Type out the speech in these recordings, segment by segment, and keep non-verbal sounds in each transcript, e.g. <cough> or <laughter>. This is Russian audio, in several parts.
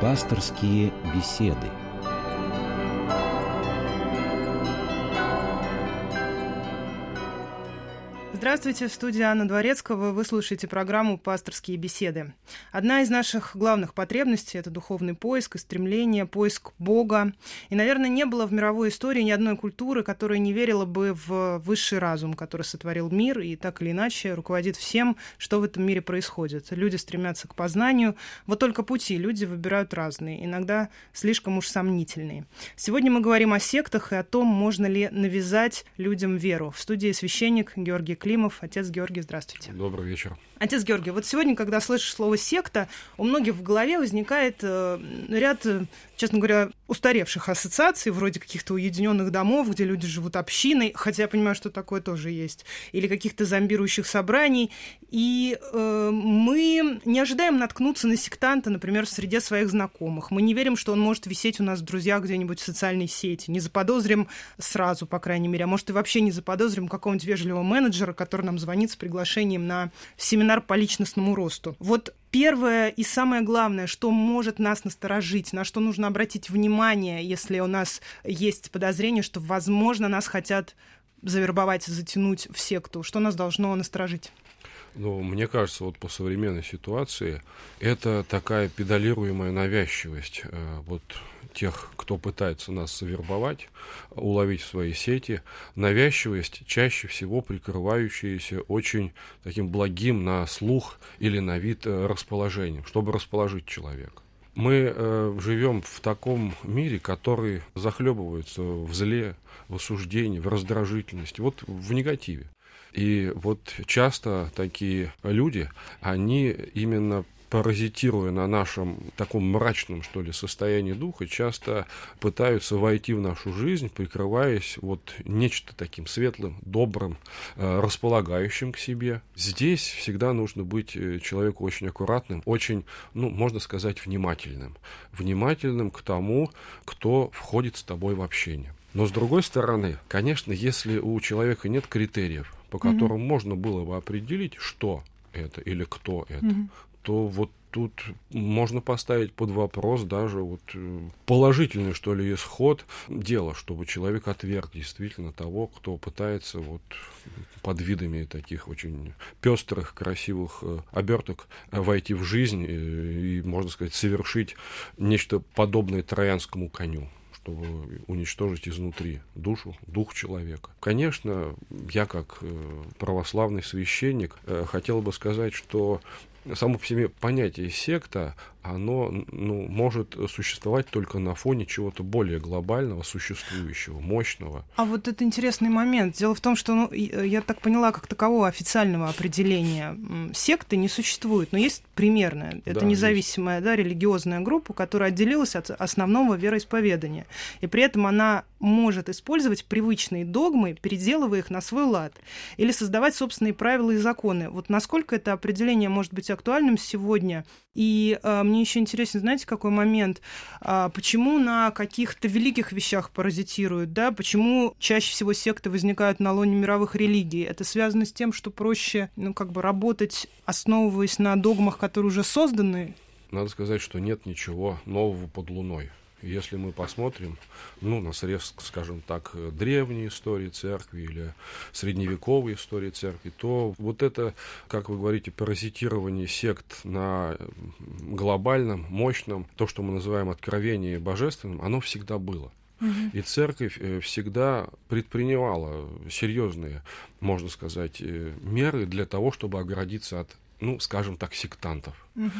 Пасторские беседы. Здравствуйте, в студии Анна Дворецкого. Вы слушаете программу «Пасторские беседы». Одна из наших главных потребностей – это духовный поиск и стремление, поиск Бога. И, наверное, не было в мировой истории ни одной культуры, которая не верила бы в высший разум, который сотворил мир и так или иначе руководит всем, что в этом мире происходит. Люди стремятся к познанию. Вот только пути люди выбирают разные, иногда слишком уж сомнительные. Сегодня мы говорим о сектах и о том, можно ли навязать людям веру. В студии священник Георгий Климов Климов. Отец Георгий, здравствуйте. Добрый вечер. Отец Георгий, вот сегодня, когда слышишь слово «секта», у многих в голове возникает э, ряд, э, честно говоря, устаревших ассоциаций, вроде каких-то уединенных домов, где люди живут общиной, хотя я понимаю, что такое тоже есть, или каких-то зомбирующих собраний. И э, мы не ожидаем наткнуться на сектанта, например, в среде своих знакомых. Мы не верим, что он может висеть у нас в друзьях где-нибудь в социальной сети. Не заподозрим сразу, по крайней мере, а может и вообще не заподозрим какого-нибудь вежливого менеджера, который нам звонит с приглашением на семинар семинар по личностному росту. Вот первое и самое главное, что может нас насторожить, на что нужно обратить внимание, если у нас есть подозрение, что, возможно, нас хотят завербовать, затянуть в секту, что нас должно насторожить? Ну, мне кажется, вот по современной ситуации это такая педалируемая навязчивость. Э, вот тех, кто пытается нас завербовать, уловить в свои сети, навязчивость, чаще всего прикрывающаяся очень таким благим на слух или на вид э, расположением, чтобы расположить человека. Мы э, живем в таком мире, который захлебывается в зле, в осуждении, в раздражительности, вот в негативе. И вот часто такие люди, они именно паразитируя на нашем таком мрачном, что ли, состоянии духа, часто пытаются войти в нашу жизнь, прикрываясь вот нечто таким светлым, добрым, э, располагающим к себе. Здесь всегда нужно быть э, человеку очень аккуратным, очень, ну, можно сказать, внимательным. Внимательным к тому, кто входит с тобой в общение. Но с другой стороны, конечно, если у человека нет критериев, по которым mm-hmm. можно было бы определить, что это или кто это, mm-hmm то вот тут можно поставить под вопрос даже вот э, положительный, что ли, исход дела, чтобы человек отверг действительно того, кто пытается вот под видами таких очень пестрых, красивых э, оберток войти в жизнь и, и, можно сказать, совершить нечто подобное троянскому коню чтобы уничтожить изнутри душу, дух человека. Конечно, я как э, православный священник хотел бы сказать, что само по себе понятие секта, оно ну, может существовать только на фоне чего-то более глобального, существующего, мощного. А вот это интересный момент. Дело в том, что, ну, э, я так поняла, как такового официального определения секты не существует, но есть примерное. Это да, независимая есть. да, религиозная группа, которая отделилась от основного вероисповедания. И при этом она может использовать привычные догмы, переделывая их на свой лад, или создавать собственные правила и законы. Вот насколько это определение может быть актуальным сегодня? И э, мне еще интересно, знаете, какой момент? А, почему на каких-то великих вещах паразитируют, да? Почему чаще всего секты возникают на лоне мировых религий? Это связано с тем, что проще, ну, как бы работать, основываясь на догмах, которые уже созданы? Надо сказать, что нет ничего нового под луной. Если мы посмотрим, ну, на срез, скажем так, древней истории церкви или средневековой истории церкви, то вот это, как вы говорите, паразитирование сект на глобальном, мощном, то, что мы называем откровение божественным, оно всегда было. И церковь э, всегда предпринимала серьезные, можно сказать, э, меры для того, чтобы оградиться от ну, скажем так, сектантов. Угу.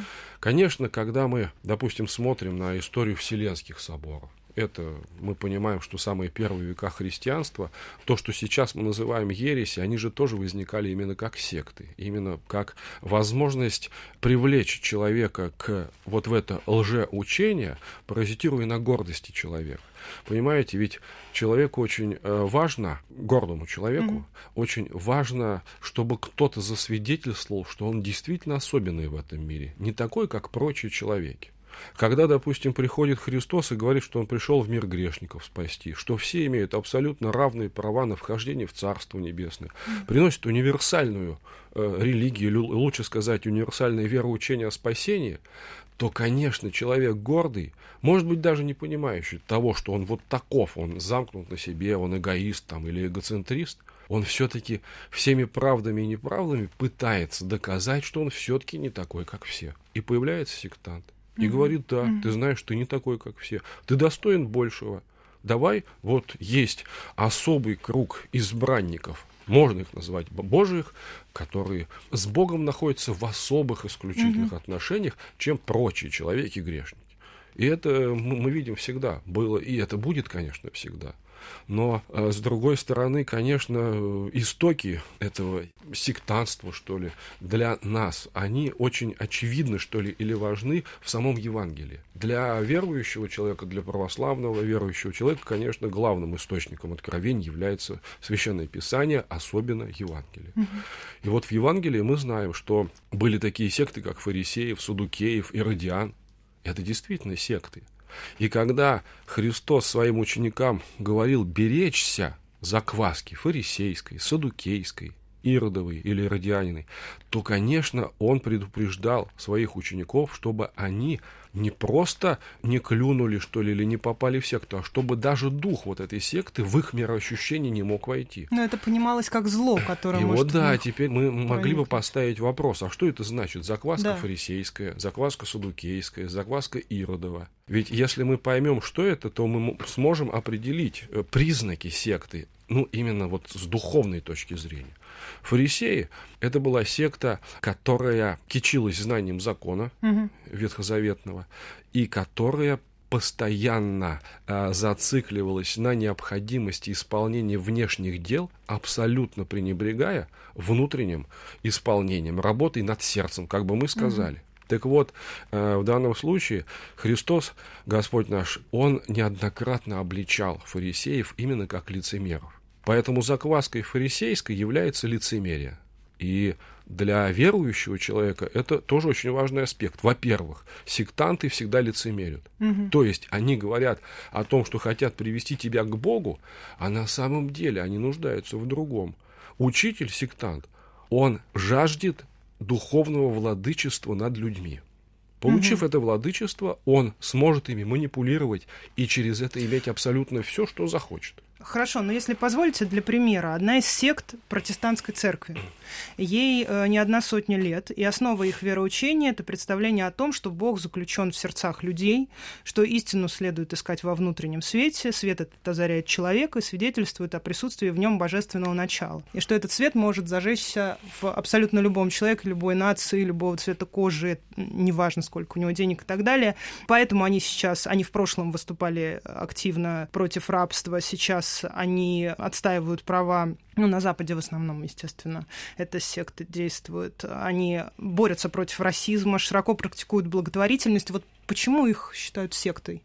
Конечно, когда мы, допустим, смотрим на историю Вселенских соборов, это мы понимаем, что самые первые века христианства, то, что сейчас мы называем ереси, они же тоже возникали именно как секты, именно как возможность привлечь человека к вот в это лжеучение, паразитируя на гордости человека. Понимаете, ведь человеку очень э, важно, гордому человеку, mm-hmm. очень важно, чтобы кто-то засвидетельствовал, что он действительно особенный в этом мире, не такой, как прочие человеки. Когда, допустим, приходит Христос и говорит, что Он пришел в мир грешников спасти, что все имеют абсолютно равные права на вхождение в Царство Небесное, приносит универсальную э, религию, лучше сказать, универсальное вероучение о спасении, то, конечно, человек гордый, может быть, даже не понимающий того, что он вот таков, он замкнут на себе, он эгоист там, или эгоцентрист, он все-таки всеми правдами и неправдами пытается доказать, что он все-таки не такой, как все. И появляется сектант. И mm-hmm. говорит, да, mm-hmm. ты знаешь, ты не такой, как все. Ты достоин большего. Давай, вот есть особый круг избранников, можно их назвать божьих, которые с Богом находятся в особых исключительных mm-hmm. отношениях, чем прочие человеки грешники. И это мы видим всегда было, и это будет, конечно, всегда. Но, э, с другой стороны, конечно, истоки этого сектантства, что ли, для нас, они очень очевидны, что ли, или важны в самом Евангелии. Для верующего человека, для православного верующего человека, конечно, главным источником откровений является Священное Писание, особенно Евангелие. Угу. И вот в Евангелии мы знаем, что были такие секты, как фарисеев, судукеев, иродиан. Это действительно секты. И когда Христос своим ученикам говорил беречься закваски фарисейской, садукейской, иродовой или иродианиной, то, конечно, он предупреждал своих учеников, чтобы они не просто не клюнули, что ли, или не попали в секту, а чтобы даже дух вот этой секты в их мироощущение не мог войти. Но это понималось как зло, которое И может вот да, теперь мы могли бы поставить вопрос, а что это значит? Закваска да. фарисейская, закваска садукейская, закваска иродова. Ведь если мы поймем, что это, то мы сможем определить э, признаки секты, ну, именно вот с духовной точки зрения. Фарисеи – это была секта, которая кичилась знанием закона угу. ветхозаветного и которая постоянно э, зацикливалась на необходимости исполнения внешних дел, абсолютно пренебрегая внутренним исполнением, работой над сердцем, как бы мы сказали. Угу. Так вот, э, в данном случае Христос, Господь наш, Он неоднократно обличал фарисеев именно как лицемеров. Поэтому закваской фарисейской является лицемерие. И для верующего человека это тоже очень важный аспект. Во-первых, сектанты всегда лицемерят. Угу. То есть они говорят о том, что хотят привести тебя к Богу, а на самом деле они нуждаются в другом. Учитель, сектант, он жаждет духовного владычества над людьми. Получив угу. это владычество, он сможет ими манипулировать и через это иметь абсолютно все, что захочет. Хорошо, но если позволите, для примера, одна из сект протестантской церкви. Ей э, не одна сотня лет, и основа их вероучения – это представление о том, что Бог заключен в сердцах людей, что истину следует искать во внутреннем свете, свет этот озаряет человека и свидетельствует о присутствии в нем божественного начала, и что этот свет может зажечься в абсолютно любом человеке, любой нации, любого цвета кожи, неважно, сколько у него денег и так далее. Поэтому они сейчас, они в прошлом выступали активно против рабства, сейчас они отстаивают права, ну, на Западе в основном, естественно, эта секта действует. Они борются против расизма, широко практикуют благотворительность. Вот почему их считают сектой?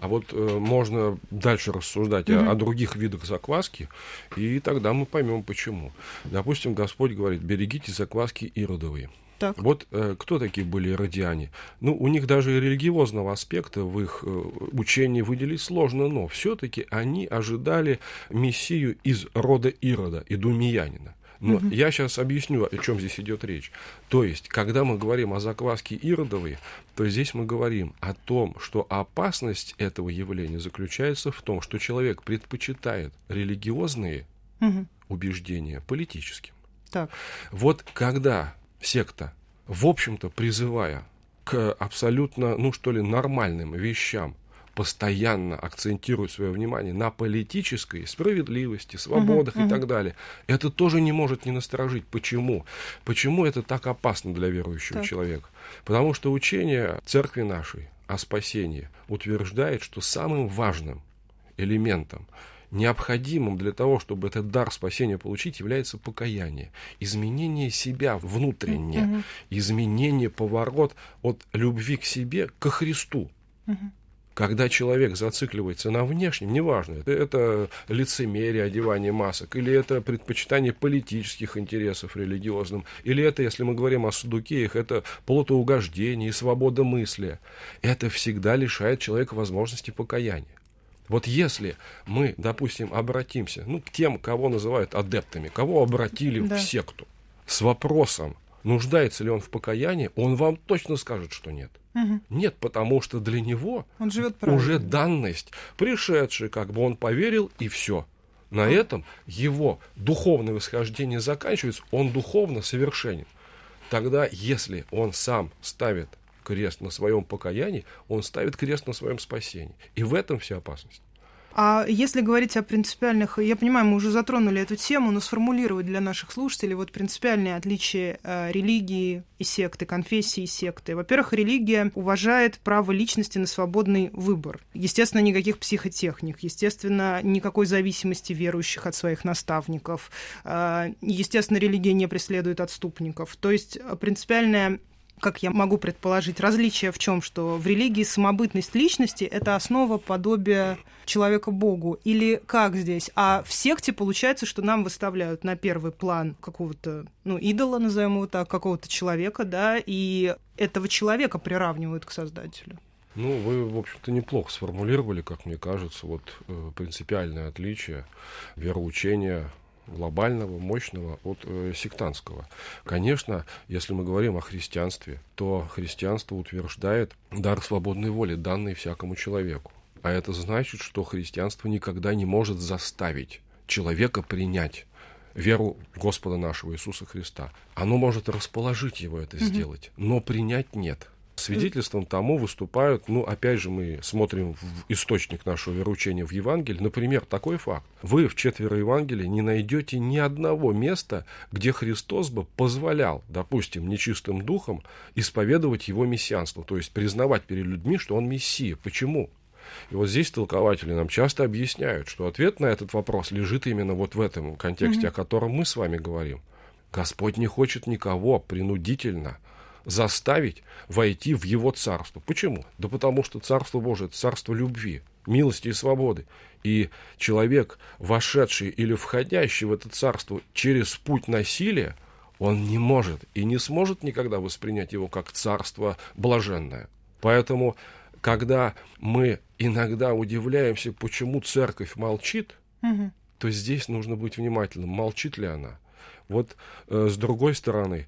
А вот э, можно дальше рассуждать mm-hmm. о, о других видах закваски, и тогда мы поймем почему. Допустим, Господь говорит: берегите закваски иродовые. Так. Вот э, кто такие были иродиане? Ну, у них даже религиозного аспекта в их э, учении выделить сложно, но все-таки они ожидали мессию из рода Ирода, идумиянина. Но угу. я сейчас объясню, о чем здесь идет речь. То есть, когда мы говорим о закваске Иродовой, то здесь мы говорим о том, что опасность этого явления заключается в том, что человек предпочитает религиозные угу. убеждения политическим. Так. Вот когда секта, в общем-то, призывая к абсолютно, ну что ли, нормальным вещам, постоянно акцентирует свое внимание на политической справедливости, свободах uh-huh, uh-huh. и так далее, это тоже не может не насторожить. Почему? Почему это так опасно для верующего так. человека? Потому что учение церкви нашей о спасении утверждает, что самым важным элементом необходимым для того, чтобы этот дар спасения получить, является покаяние. Изменение себя внутреннее, mm-hmm. изменение, поворот от любви к себе к Христу. Mm-hmm. Когда человек зацикливается на внешнем, неважно, это, это лицемерие, одевание масок, или это предпочитание политических интересов религиозным, или это, если мы говорим о судукеях, это плотоугождение и свобода мысли. Это всегда лишает человека возможности покаяния. Вот если мы, допустим, обратимся ну, к тем, кого называют адептами, кого обратили да. в секту, с вопросом, нуждается ли он в покаянии, он вам точно скажет, что нет. Угу. Нет, потому что для него Он живет уже данность, пришедшая, как бы он поверил, и все. На этом его духовное восхождение заканчивается, он духовно совершенен. Тогда, если он сам ставит крест на своем покаянии, он ставит крест на своем спасении. И в этом вся опасность. А если говорить о принципиальных, я понимаю, мы уже затронули эту тему, но сформулировать для наших слушателей вот принципиальные отличия э, религии и секты, конфессии и секты. Во-первых, религия уважает право личности на свободный выбор. Естественно, никаких психотехник, естественно, никакой зависимости верующих от своих наставников. Э, естественно, религия не преследует отступников. То есть э, принципиальная как я могу предположить, различие в чем, что в религии самобытность личности – это основа подобия человека Богу, или как здесь? А в секте получается, что нам выставляют на первый план какого-то, ну, идола, назовем его так, какого-то человека, да, и этого человека приравнивают к Создателю. Ну, вы, в общем-то, неплохо сформулировали, как мне кажется, вот э, принципиальное отличие вероучения глобального, мощного от э, сектантского. Конечно, если мы говорим о христианстве, то христианство утверждает дар свободной воли, данный всякому человеку. А это значит, что христианство никогда не может заставить человека принять веру Господа нашего Иисуса Христа. Оно может расположить его это сделать, но принять нет. Свидетельством тому выступают, ну, опять же, мы смотрим в источник нашего вероучения в Евангелии, например, такой факт. Вы в четверо Евангелии не найдете ни одного места, где Христос бы позволял, допустим, нечистым духом исповедовать его мессианство, то есть признавать перед людьми, что он мессия. Почему? И вот здесь толкователи нам часто объясняют, что ответ на этот вопрос лежит именно вот в этом контексте, о котором мы с вами говорим. Господь не хочет никого принудительно заставить войти в его царство. Почему? Да потому что царство Божие – это царство любви, милости и свободы. И человек, вошедший или входящий в это царство через путь насилия, он не может и не сможет никогда воспринять его как царство блаженное. Поэтому, когда мы иногда удивляемся, почему церковь молчит, Мгм. то здесь нужно быть внимательным, молчит ли она. Вот э, с другой стороны,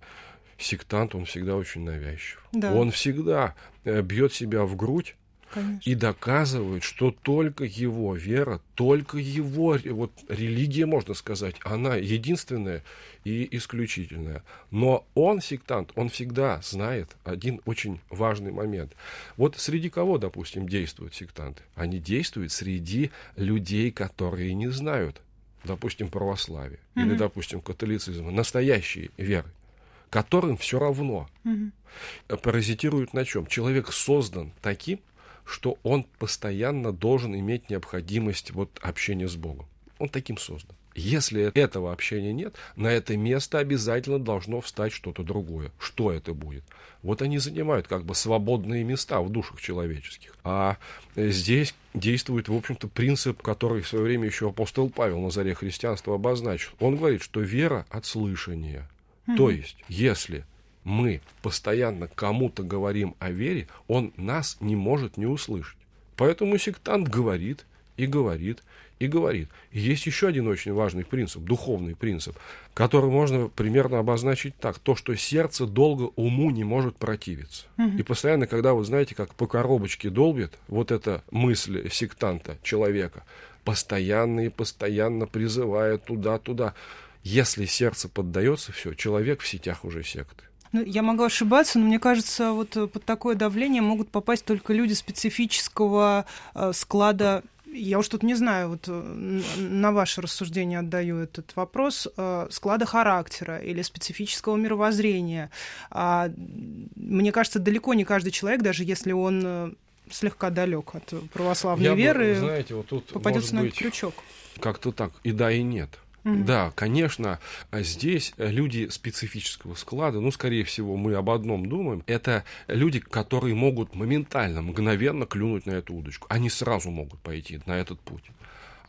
сектант, он всегда очень навязчив. Да. Он всегда э, бьет себя в грудь Конечно. и доказывает, что только его вера, только его вот, религия, можно сказать, она единственная и исключительная. Но он, сектант, он всегда знает один очень важный момент. Вот среди кого, допустим, действуют сектанты? Они действуют среди людей, которые не знают, допустим, православие или, допустим, католицизм, настоящие веры которым все равно Мгм. паразитируют на чем? Человек создан таким, что он постоянно должен иметь необходимость вот общения с Богом. Он таким создан. Если этого общения нет, на это место обязательно должно встать что-то другое. Что это будет? Вот они занимают как бы свободные места в душах человеческих. А э, здесь действует, в общем-то, принцип, который в свое время еще апостол Павел на заре христианства обозначил. Он говорит, что вера от слышания. То есть, если мы постоянно кому-то говорим о вере, он нас не может не услышать. Поэтому сектант говорит и говорит и говорит. И есть еще один очень важный принцип, духовный принцип, который можно примерно обозначить так. То, что сердце долго уму не может противиться. И постоянно, когда вы знаете, как по коробочке долбит вот эта мысль сектанта, человека, постоянно и постоянно призывая туда-туда. Если сердце поддается, все, человек в сетях уже секты. Ну, я могу ошибаться, но мне кажется, вот э, под такое давление могут попасть только люди специфического э, склада. Я уж тут не знаю, вот э, на ваше рассуждение отдаю этот вопрос, э, склада характера или специфического мировоззрения. А, мне кажется, далеко не каждый человек, даже если он слегка далек от православной Я бы, веры, знаете, вот тут попадется на быть, этот крючок. как-то так, и да, и нет. Да, конечно, а здесь люди специфического склада, ну, скорее всего, мы об одном думаем, это люди, которые могут моментально, мгновенно клюнуть на эту удочку. Они сразу могут пойти на этот путь.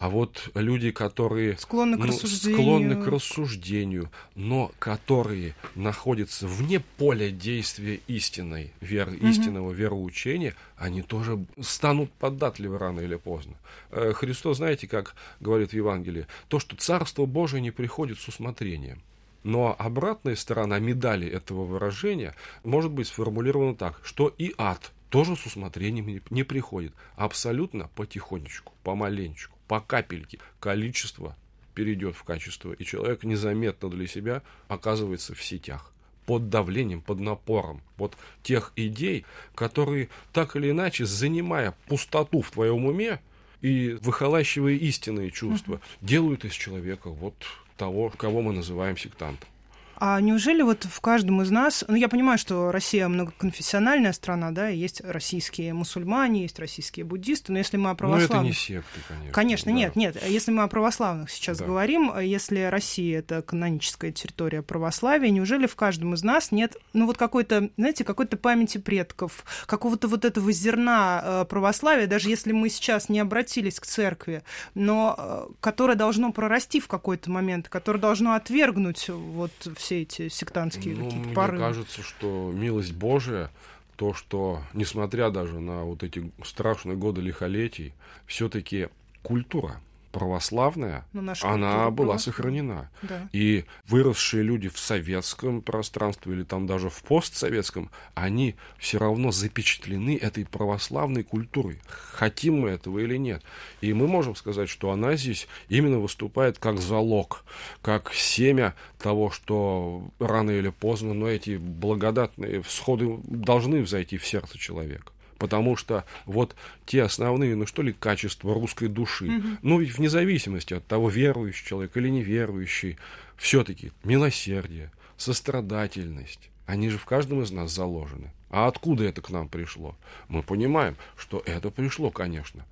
А вот люди, которые Склонны к ну, рассуждению. склонны к рассуждению, но которые находятся вне поля действия истинной веры, истинного вероучения, они тоже станут податливы рано или поздно. Э, Христос, знаете, как говорит в Евангелии, то, что Царство Божие не приходит с усмотрением. Но обратная сторона медали этого выражения может быть сформулирована так, что и ад тоже с усмотрением не приходит. Абсолютно потихонечку, помаленечку, по капельке. Количество перейдет в качество, и человек незаметно для себя оказывается в сетях под давлением, под напором вот тех идей, которые так или иначе, занимая пустоту в твоем уме и выхолащивая истинные чувства, делают из человека вот того, кого мы называем сектантом. А неужели вот в каждом из нас, ну я понимаю, что Россия многоконфессиональная страна, да, есть российские мусульмане, есть российские буддисты, но если мы о православных... Ну это не секты, конечно. Конечно, да. нет, нет. Если мы о православных сейчас да. говорим, если Россия это каноническая территория православия, неужели в каждом из нас нет, ну вот какой-то, знаете, какой-то памяти предков, какого-то вот этого зерна э, православия, даже если мы сейчас не обратились к церкви, но э, которое должно прорасти в какой-то момент, которое должно отвергнуть вот все эти сектантские ну, какие-то мне порывы? Мне кажется, что милость Божия, то, что, несмотря даже на вот эти страшные годы лихолетий, все-таки культура православная, она была сохранена. Да. И выросшие люди в советском пространстве или там даже в постсоветском, они все равно запечатлены этой православной культурой. Хотим мы этого или нет. И мы можем сказать, что она здесь именно выступает как залог, как семя того, что рано или поздно, но эти благодатные всходы должны взойти в сердце человека. Потому что вот те основные, ну что ли, качества русской души, угу. ну ведь вне зависимости от того, верующий человек или неверующий, все-таки милосердие, сострадательность, они же в каждом из нас заложены. А откуда это к нам пришло? Мы понимаем, что это пришло, конечно,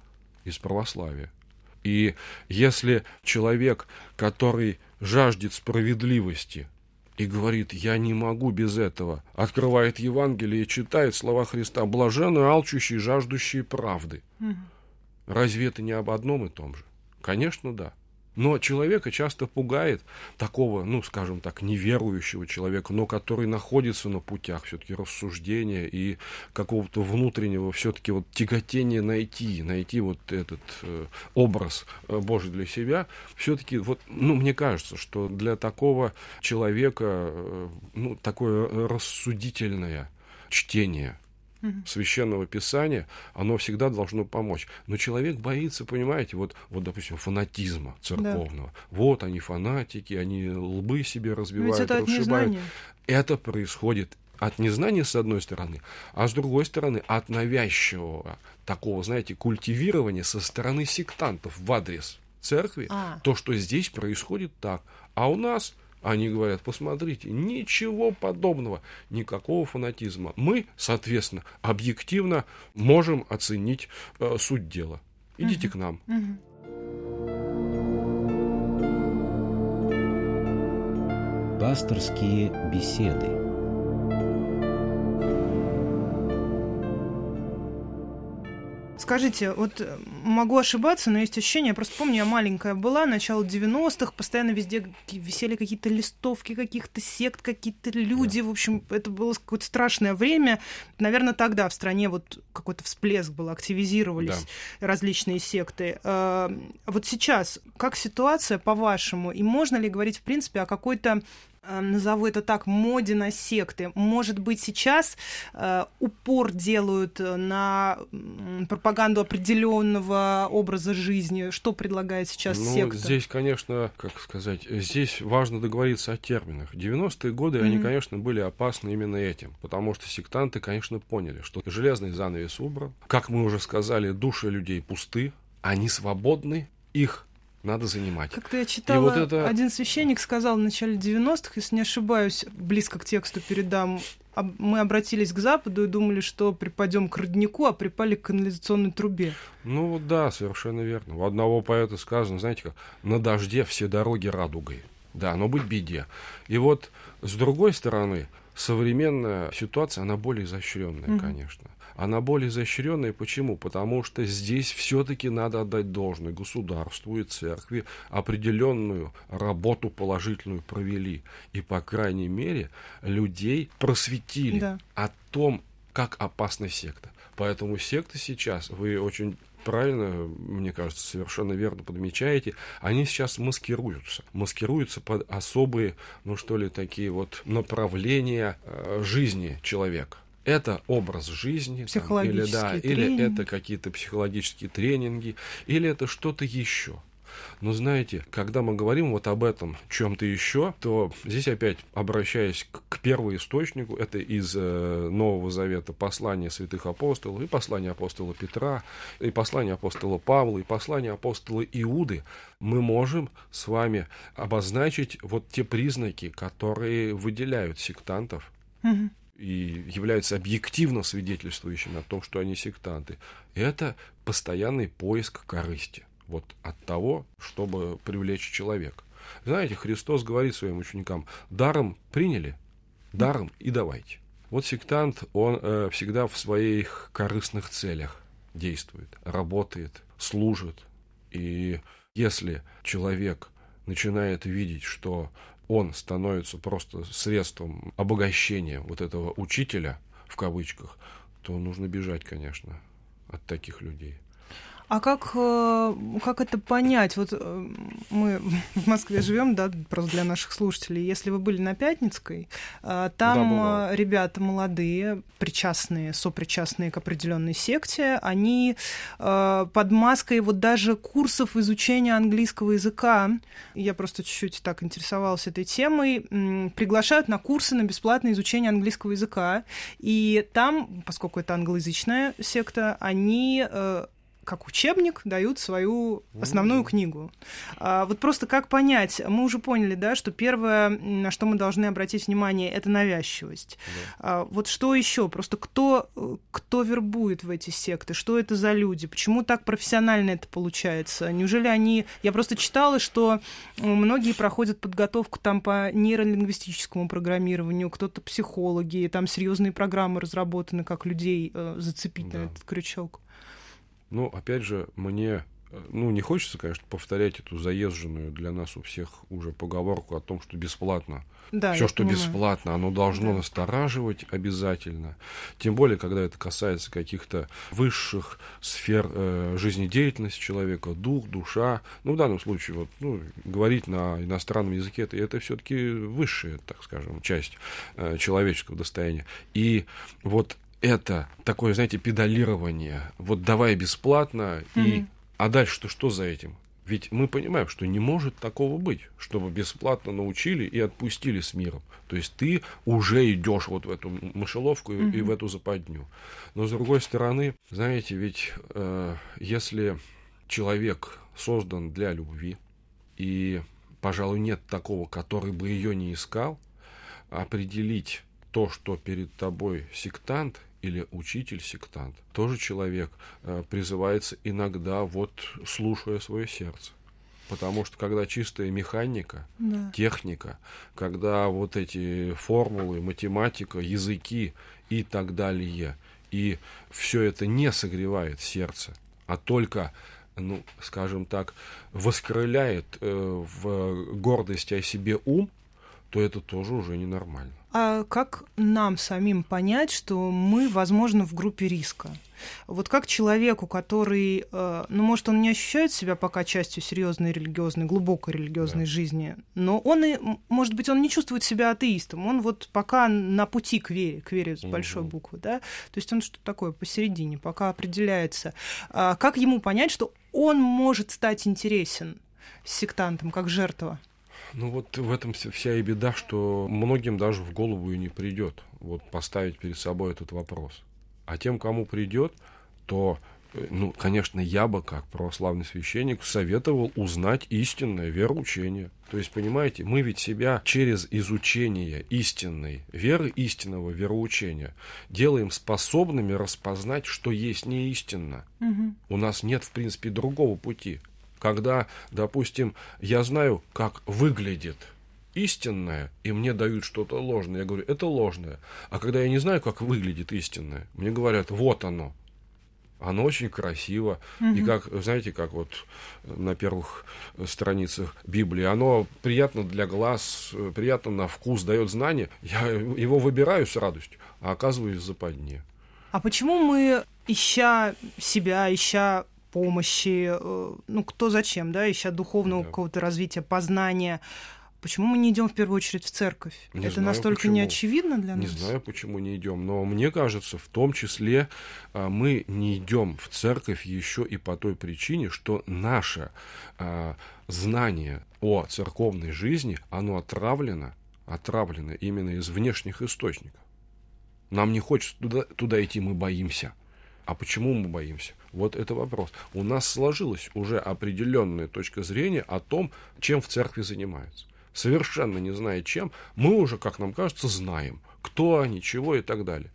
из православия. И если человек, который жаждет справедливости, и говорит, я не могу без этого. Открывает Евангелие и читает слова Христа, блаженные, алчущие, жаждущие правды. Угу. Разве это не об одном и том же? Конечно, да. Но человека часто пугает такого, ну, скажем так, неверующего человека, но который находится на путях все-таки рассуждения и какого-то внутреннего все-таки вот тяготения найти, найти вот этот э, образ э, Божий для себя. Все-таки вот, ну, мне кажется, что для такого человека, э, ну, такое рассудительное чтение – священного писания, оно всегда должно помочь. Но человек боится, понимаете, вот, вот допустим, фанатизма церковного. Да. Вот они фанатики, они лбы себе разбивают, Ведь это расшибают. Это происходит от незнания, с одной стороны, а с другой стороны, от навязчивого такого, знаете, культивирования со стороны сектантов в адрес церкви, а. то, что здесь происходит так. А у нас они говорят, посмотрите, ничего подобного, никакого фанатизма. Мы, соответственно, объективно можем оценить э, суть дела. Идите угу. к нам. Угу. Пасторские беседы. Скажите, вот э, могу ошибаться, но есть ощущение, я просто помню, я маленькая была, начало 90-х, постоянно везде висели какие-то листовки каких-то сект, какие-то люди, да. в общем, это было какое-то страшное время. Наверное, тогда в стране вот какой-то всплеск был, активизировались да. различные секты. А вот сейчас, как ситуация, по-вашему, и можно ли говорить, в принципе, о какой-то Э, назову это так, моде на секты. Может быть, сейчас э, упор делают э, на пропаганду определенного образа жизни. Что предлагает сейчас ну, секта? Здесь, конечно, как сказать, здесь важно договориться о терминах. 90-е годы, mm-hmm. они, конечно, были опасны именно этим, потому что сектанты, конечно, поняли, что железный занавес убран. Как мы уже сказали, души людей пусты, они свободны, их надо занимать. Как-то я читала, вот это... один священник сказал в начале 90-х, если не ошибаюсь, близко к тексту передам, мы обратились к Западу и думали, что припадем к роднику, а припали к канализационной трубе. Ну да, совершенно верно. У одного поэта сказано, знаете как, на дожде все дороги радугой. Да, но быть беде. И вот с другой стороны, современная ситуация, она более изощренная, mm-hmm. конечно она более изощренная. Почему? Потому что здесь все-таки надо отдать должное государству и церкви определенную работу положительную провели. И, по крайней мере, людей просветили да. о том, как опасна секта. Поэтому секта сейчас, вы очень правильно, мне кажется, совершенно верно подмечаете, они сейчас маскируются. Маскируются под особые, ну что ли, такие вот направления э, жизни человека это образ жизни, там, или, да, или это какие-то психологические тренинги, или это что-то еще. Но знаете, когда мы говорим вот об этом чем-то еще, то здесь опять обращаясь к, к первоисточнику, это из э, Нового Завета послания святых апостолов, и послание апостола Петра, и послание апостола Павла, и послание апостола Иуды, мы можем с вами обозначить вот те признаки, которые выделяют сектантов. Угу и являются объективно свидетельствующими о том, что они сектанты, это постоянный поиск корысти вот от того, чтобы привлечь человека. Знаете, Христос говорит своим ученикам, даром приняли, даром и давайте. Вот сектант, он э, всегда в своих корыстных целях действует, работает, служит. И если человек начинает видеть, что он становится просто средством обогащения вот этого учителя, в кавычках, то нужно бежать, конечно, от таких людей. А как, э, как это понять? Вот э, мы <laughs> в Москве живем, да, просто для наших слушателей. Если вы были на Пятницкой, э, там да, ребята молодые, причастные, сопричастные к определенной секте, они под маской вот даже курсов изучения английского языка, я просто чуть-чуть так интересовалась этой темой, приглашают на курсы на бесплатное изучение английского языка. И там, поскольку это англоязычная секта, они как учебник дают свою основную книгу. А, вот просто как понять, мы уже поняли, да, что первое, на что мы должны обратить внимание, это навязчивость. А, вот что еще? Просто кто, кто вербует в эти секты? Что это за люди? Почему так профессионально это получается? Неужели они... Я просто читала, что многие проходят подготовку там по нейролингвистическому программированию, кто-то психологи, там серьезные программы разработаны, как людей э, зацепить да. на этот крючок. Но, опять же, мне э, ну, не хочется, конечно, повторять эту заезженную для нас у всех уже поговорку о том, что бесплатно. Да, Все, что понимаю. бесплатно, оно должно да. настораживать обязательно. Тем более, когда это касается каких-то высших сфер э, жизнедеятельности человека, дух, душа. Ну, в данном случае, вот, ну, говорить на иностранном языке, это, это все-таки высшая, так скажем, часть э, человеческого достояния. И вот это такое, знаете, педалирование. Вот давай бесплатно, mm-hmm. и... а дальше-то что за этим? Ведь мы понимаем, что не может такого быть, чтобы бесплатно научили и отпустили с миром. То есть ты уже идешь вот в эту мышеловку mm-hmm. и в эту западню. Но с другой стороны, знаете, ведь э, если человек создан для любви, и, пожалуй, нет такого, который бы ее не искал, определить то, что перед тобой сектант или учитель-сектант, тоже человек, э, призывается иногда вот слушая свое сердце. Потому что когда чистая механика, да. техника, когда вот эти формулы, математика, языки и так далее, и все это не согревает сердце, а только ну, скажем так, воскрыляет э, в гордости о себе ум, то это тоже уже ненормально. А как нам самим понять, что мы, возможно, в группе риска? Вот как человеку, который, э, ну, может, он не ощущает себя пока частью серьезной религиозной, глубокой религиозной да. жизни, но он и, может быть, он не чувствует себя атеистом, он вот пока на пути к вере, к вере с большой угу. буквы, да, то есть он что такое посередине, пока определяется. А как ему понять, что он может стать интересен сектантом, как жертва? Ну вот в этом вся и беда, что многим даже в голову и не придет вот поставить перед собой этот вопрос. А тем, кому придет, то, э, ну, конечно, я бы, как православный священник, советовал узнать истинное вероучение. То есть, понимаете, мы ведь себя через изучение истинной веры, истинного вероучения делаем способными распознать, что есть неистинно. Угу. У нас нет, в принципе, другого пути когда, допустим, я знаю, как выглядит истинное, и мне дают что-то ложное, я говорю, это ложное. А когда я не знаю, как выглядит истинное, мне говорят, вот оно. Оно очень красиво. Угу. И как, знаете, как вот на первых страницах Библии, оно приятно для глаз, приятно на вкус, дает знания. Я его выбираю с радостью, а оказываюсь в западне. А почему мы, ища себя, ища помощи, э, ну, кто зачем, да, ища духовного Да. какого-то развития, познания. Почему мы не идем в первую очередь в церковь? Не Это знаю, настолько почему. не очевидно для Не нас? знаю, почему не идем, но мне кажется, в том числе а, мы не идем в церковь еще и по той причине, что наше а, знание о церковной жизни, оно отравлено, отравлено именно из внешних источников. Нам не хочется туда, туда идти, мы боимся. А почему мы боимся? Вот это вопрос. У нас сложилась уже определенная точка зрения о том, чем в церкви занимаются. Совершенно не зная чем, мы уже, как нам кажется, знаем, кто они, чего и так далее.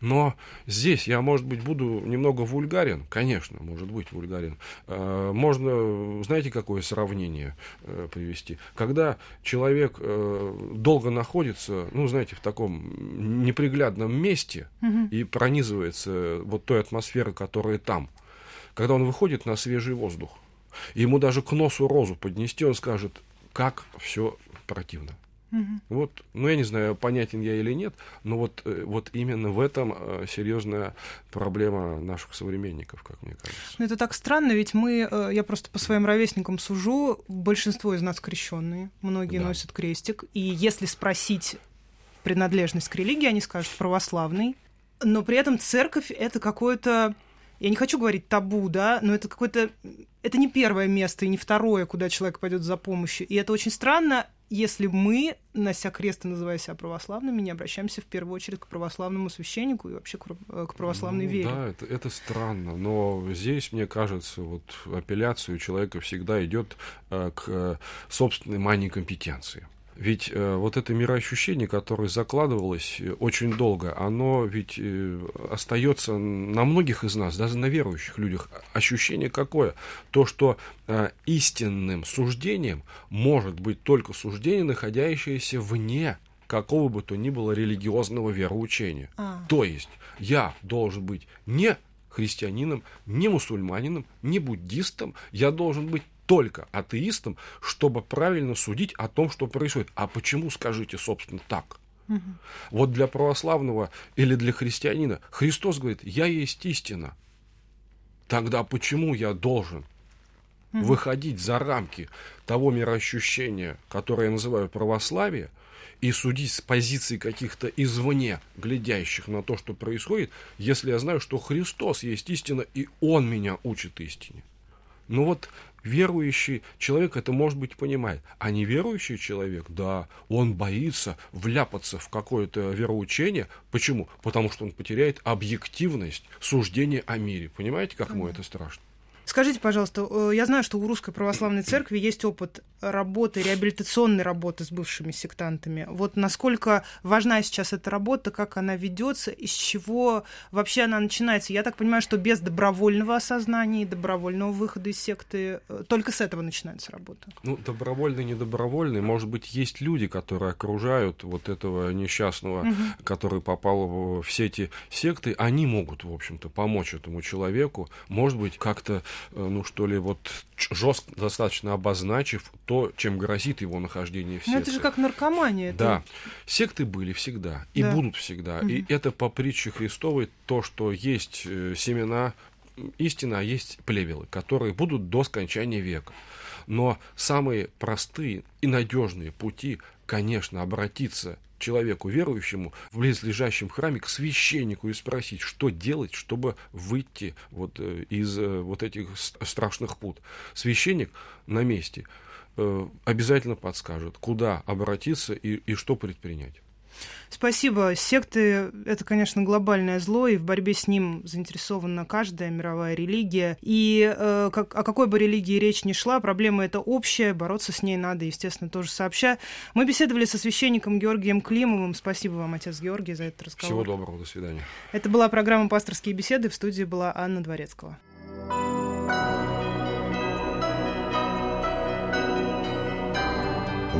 Но здесь я, может быть, буду немного вульгарен, конечно, может быть, вульгарен. Э, Можно, знаете, какое сравнение э, привести? Когда человек э, долго находится, ну, знаете, в таком неприглядном месте и пронизывается вот той атмосферой, которая там, когда он выходит на свежий воздух, ему даже к носу розу поднести, он скажет, как все противно. Вот, ну я не знаю, понятен я или нет, но вот, э, вот именно в этом э, серьезная проблема наших современников, как мне кажется. Ну, это так странно, ведь мы, э, я просто по своим ровесникам сужу, большинство из нас крещенные, многие Да. носят крестик, и если спросить принадлежность к религии, они скажут православный, но при этом церковь это какое-то, я не хочу говорить табу, да, но это какое-то, это не первое место и не второе, куда человек пойдет за помощью, и это очень странно, если мы, нося крест и называя себя православными, не обращаемся в первую очередь к православному священнику и вообще к э, православной Ну, вере. Да, это, это странно, но здесь, мне кажется, вот апелляция у человека всегда идет э, к э, собственной мании компетенции. Ведь э, вот это мироощущение, которое закладывалось э, очень долго, оно ведь э, остается на многих из нас, даже на верующих людях. Ощущение какое? То, что э, истинным суждением может быть только суждение, находящееся вне какого бы то ни было религиозного вероучения. А. То есть я должен быть не христианином, не мусульманином, не буддистом, я должен быть только атеистом, чтобы правильно судить о том, что происходит. А почему, скажите, собственно, так? Вот для православного или для христианина Христос говорит, я есть истина. Тогда почему я должен выходить за рамки того мироощущения, которое я называю православие, и судить с позиции каких-то извне глядящих на то, что происходит, если я знаю, что Христос есть истина, и Он меня учит истине. Ну вот верующий человек это, может быть, понимает. А неверующий человек, да, он боится вляпаться в какое-то вероучение. Почему? Потому что он потеряет объективность суждения о мире. Понимаете, как ему это страшно? Скажите, пожалуйста, э, я знаю, что у Русской Православной Церкви есть опыт работы, реабилитационной работы с бывшими сектантами. Вот насколько важна сейчас эта работа, как она ведется, из чего вообще она начинается? Я так понимаю, что без добровольного осознания и добровольного выхода из секты э, только с этого начинается работа. Ну, добровольный, недобровольный. Может быть, есть люди, которые окружают вот этого несчастного, который попал в, в сети секты. Они могут, в общем-то, помочь этому человеку. Может быть, как-то, э, ну, что ли, вот жестко достаточно обозначив то, чем грозит его нахождение в Ну, секте. это же как наркомания. это- Да, секты были всегда и Да. будут всегда. И это по притче Христовой то, что есть э, семена истины, а есть плевелы, которые будут до скончания века. Но самые простые и надежные пути, конечно, обратиться человеку верующему в близлежащем храме к священнику и спросить, что делать, чтобы выйти вот э, из э, вот этих страшных пут. Священник на месте обязательно подскажет, куда обратиться и, и что предпринять. Спасибо. Секты — это, конечно, глобальное зло, и в борьбе с ним заинтересована каждая мировая религия. И э, как, о какой бы религии речь ни шла, проблема эта общая, бороться с ней надо, естественно, тоже сообща. Мы беседовали со священником Георгием Климовым. Спасибо вам, отец Георгий, за этот разговор. Всего доброго, до свидания. Это была программа «Пасторские беседы». В студии была Анна Дворецкого.